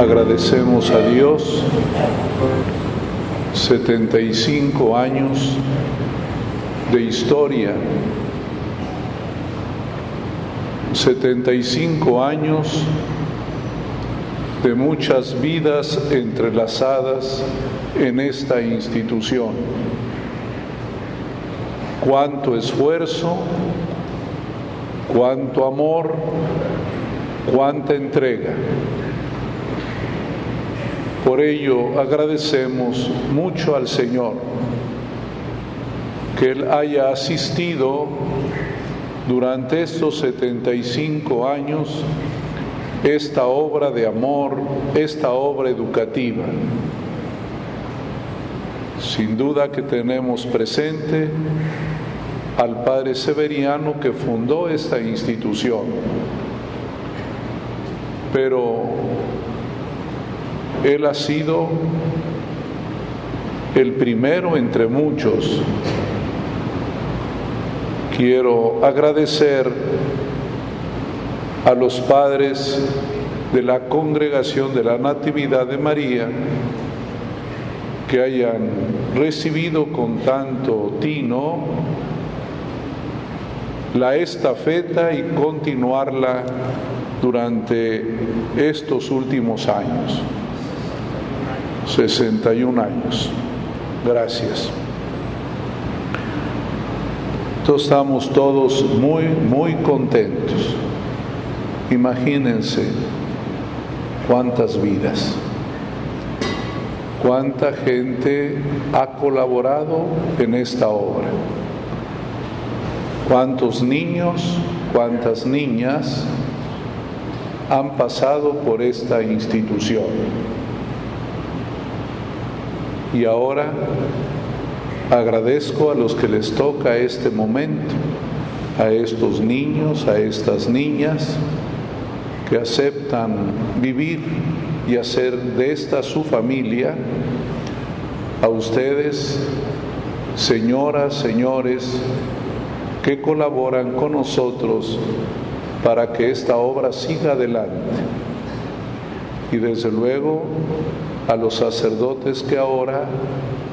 Agradecemos a Dios 75 años de historia, 75 años de muchas vidas entrelazadas en esta institución. Cuánto esfuerzo, cuánto amor, cuánta entrega. Por ello agradecemos mucho al Señor que Él haya asistido durante estos 75 años esta obra de amor, esta obra educativa. Sin duda que tenemos presente al Padre Severiano que fundó esta institución, pero él ha sido el primero entre muchos. Quiero agradecer a los padres de la congregación de la Natividad de María que hayan recibido con tanto tino la estafeta y continuarla durante estos últimos años. 61 años. Gracias. Entonces estamos todos muy, muy contentos. Imagínense cuántas vidas, cuánta gente ha colaborado en esta obra, cuántos niños, cuántas niñas han pasado por esta institución. Y ahora agradezco a los que les toca este momento, a estos niños, a estas niñas que aceptan vivir y hacer de esta su familia, a ustedes, señoras, señores, que colaboran con nosotros para que esta obra siga adelante. Y desde luego a los sacerdotes que ahora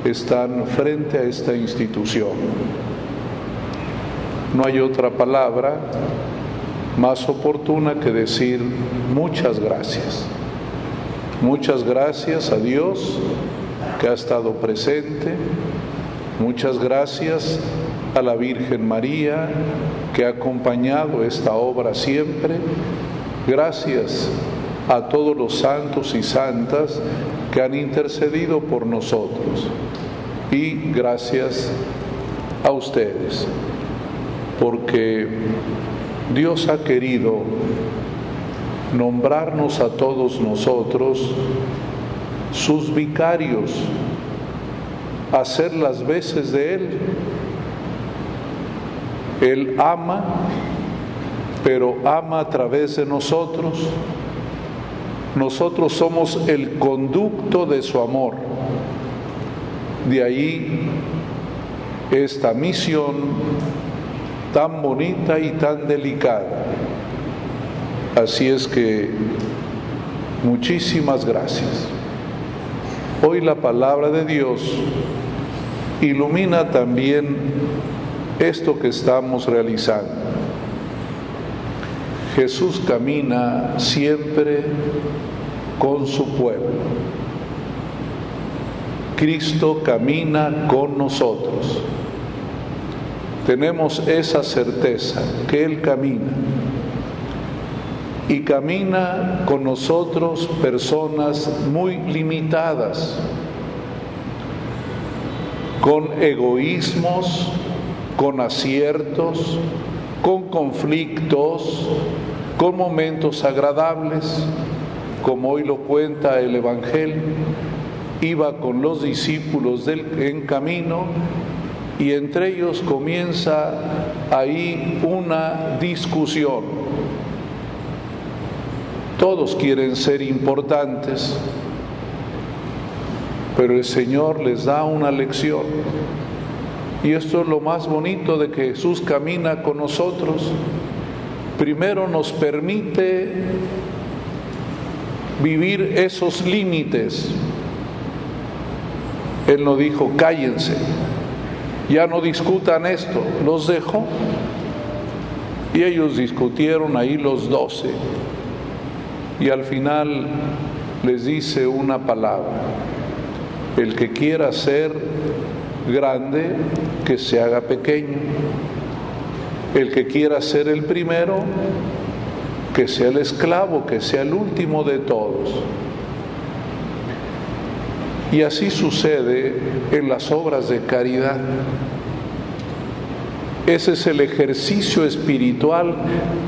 están frente a esta institución. No hay otra palabra más oportuna que decir muchas gracias. Muchas gracias a Dios que ha estado presente. Muchas gracias a la Virgen María que ha acompañado esta obra siempre. Gracias a todos los santos y santas han intercedido por nosotros. Y gracias a ustedes, porque Dios ha querido nombrarnos a todos nosotros sus vicarios, hacer las veces de Él. Él ama, pero ama a través de nosotros nosotros somos el conducto de su amor. De ahí esta misión tan bonita y tan delicada. Así es que muchísimas gracias. Hoy la palabra de Dios ilumina también esto que estamos realizando. Jesús camina siempre con su pueblo. Cristo camina con nosotros. Tenemos esa certeza que Él camina. Y camina con nosotros personas muy limitadas, con egoísmos, con aciertos, con conflictos, con momentos agradables, como hoy lo cuenta el Evangelio, iba con los discípulos en camino y entre ellos comienza ahí una discusión. Todos quieren ser importantes, pero el Señor les da una lección. Y esto es lo más bonito de que Jesús camina con nosotros. Primero nos permite vivir esos límites. Él no dijo, cállense, ya no discutan esto, los dejó. Y ellos discutieron ahí los doce. Y al final les dice una palabra, el que quiera ser grande, que se haga pequeño. El que quiera ser el primero, que sea el esclavo, que sea el último de todos. Y así sucede en las obras de caridad. Ese es el ejercicio espiritual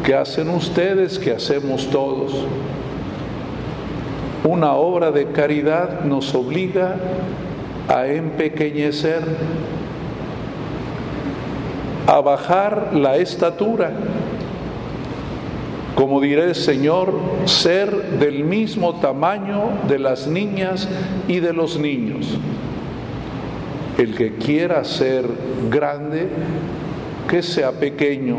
que hacen ustedes, que hacemos todos. Una obra de caridad nos obliga a empequeñecer, a bajar la estatura. Como diré Señor, ser del mismo tamaño de las niñas y de los niños. El que quiera ser grande, que sea pequeño.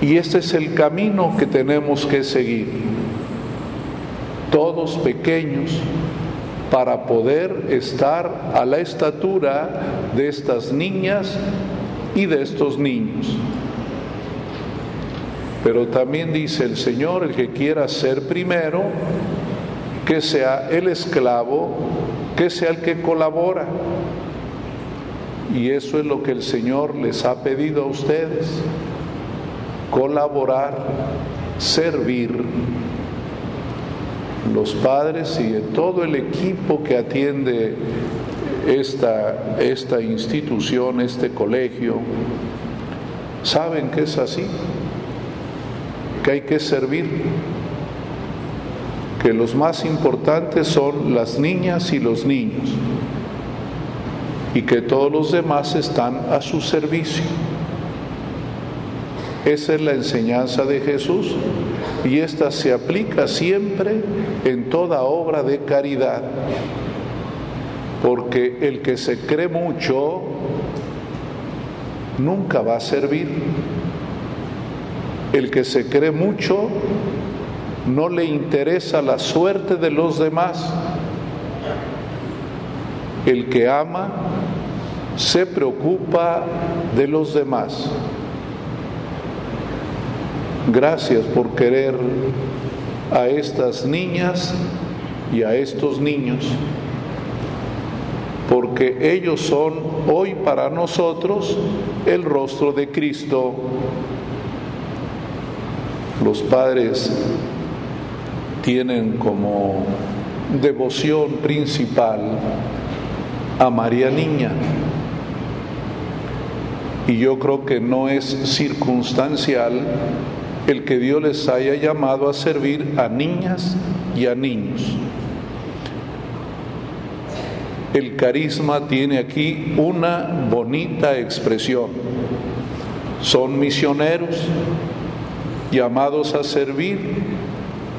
Y este es el camino que tenemos que seguir. Todos pequeños, para poder estar a la estatura de estas niñas y de estos niños. Pero también dice el Señor, el que quiera ser primero, que sea el esclavo, que sea el que colabora. Y eso es lo que el Señor les ha pedido a ustedes, colaborar, servir los padres y todo el equipo que atiende esta, esta institución, este colegio, saben que es así, que hay que servir, que los más importantes son las niñas y los niños y que todos los demás están a su servicio. Esa es la enseñanza de Jesús y esta se aplica siempre en toda obra de caridad, porque el que se cree mucho nunca va a servir. El que se cree mucho no le interesa la suerte de los demás. El que ama se preocupa de los demás. Gracias por querer a estas niñas y a estos niños, porque ellos son hoy para nosotros el rostro de Cristo. Los padres tienen como devoción principal a María Niña. Y yo creo que no es circunstancial el que Dios les haya llamado a servir a niñas y a niños. El carisma tiene aquí una bonita expresión. Son misioneros llamados a servir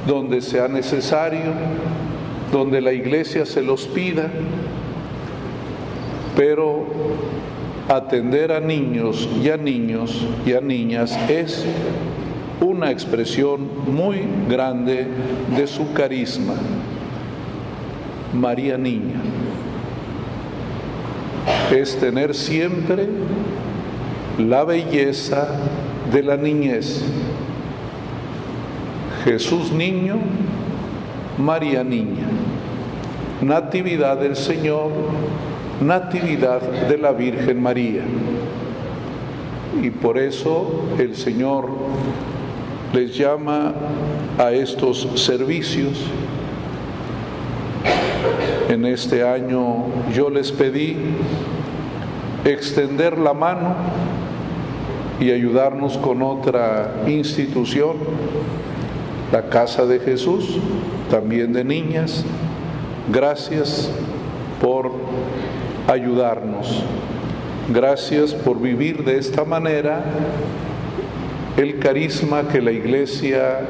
donde sea necesario, donde la iglesia se los pida, pero atender a niños y a niños y a niñas es una expresión muy grande de su carisma. María Niña es tener siempre la belleza de la niñez. Jesús niño, María niña. Natividad del Señor, natividad de la Virgen María. Y por eso el Señor les llama a estos servicios. En este año yo les pedí extender la mano y ayudarnos con otra institución, la Casa de Jesús, también de niñas. Gracias por ayudarnos. Gracias por vivir de esta manera el carisma que la iglesia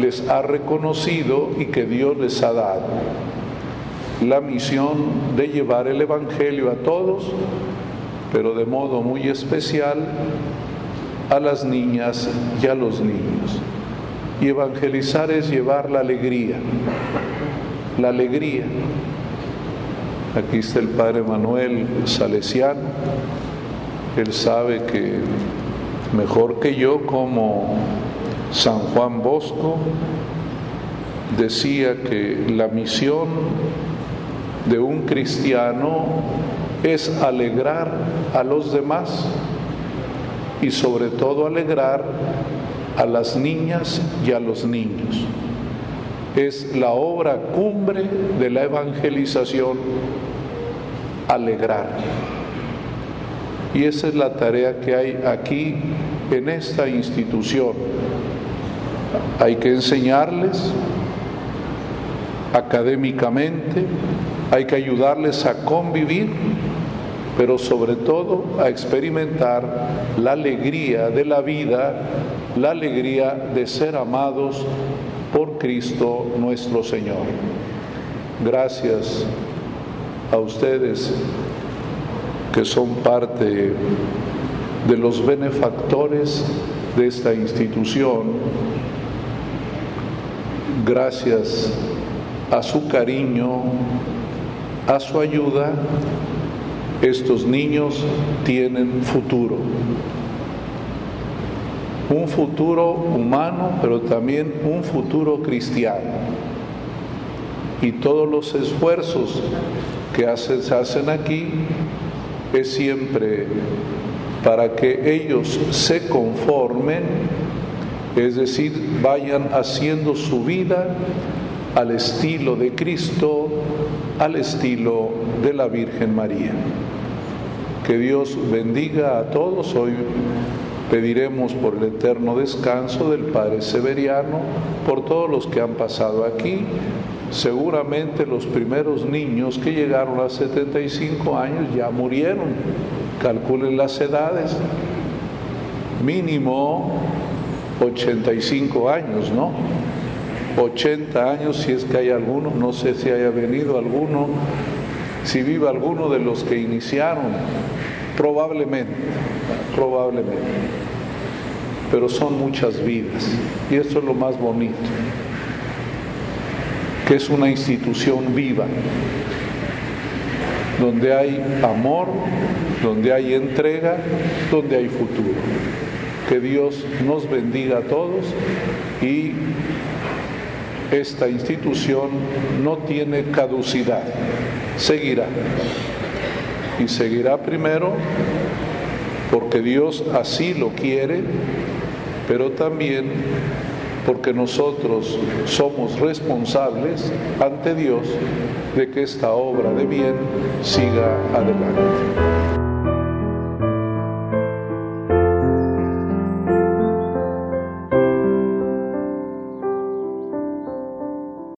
les ha reconocido y que Dios les ha dado. La misión de llevar el Evangelio a todos, pero de modo muy especial a las niñas y a los niños. Y evangelizar es llevar la alegría, la alegría. Aquí está el Padre Manuel Salesiano, él sabe que mejor que yo como San Juan Bosco decía que la misión de un cristiano es alegrar a los demás y sobre todo alegrar a las niñas y a los niños. Es la obra cumbre de la evangelización, alegrar. Y esa es la tarea que hay aquí en esta institución. Hay que enseñarles académicamente, hay que ayudarles a convivir, pero sobre todo a experimentar la alegría de la vida, la alegría de ser amados por Cristo nuestro Señor. Gracias a ustedes que son parte de los benefactores de esta institución. Gracias a su cariño, a su ayuda, estos niños tienen futuro. Un futuro humano, pero también un futuro cristiano. Y todos los esfuerzos que se hacen aquí es siempre para que ellos se conformen, es decir, vayan haciendo su vida al estilo de Cristo, al estilo de la Virgen María. Que Dios bendiga a todos. Hoy pediremos por el eterno descanso del Padre Severiano, por todos los que han pasado aquí. Seguramente los primeros niños que llegaron a 75 años ya murieron. Calculen las edades. Mínimo 85 años, ¿no? 80 años, si es que hay alguno, no sé si haya venido alguno, si vive alguno de los que iniciaron, probablemente, probablemente, pero son muchas vidas y esto es lo más bonito, que es una institución viva, donde hay amor, donde hay entrega, donde hay futuro. Que Dios nos bendiga a todos y esta institución no tiene caducidad, seguirá. Y seguirá primero porque Dios así lo quiere, pero también porque nosotros somos responsables ante Dios de que esta obra de bien siga adelante.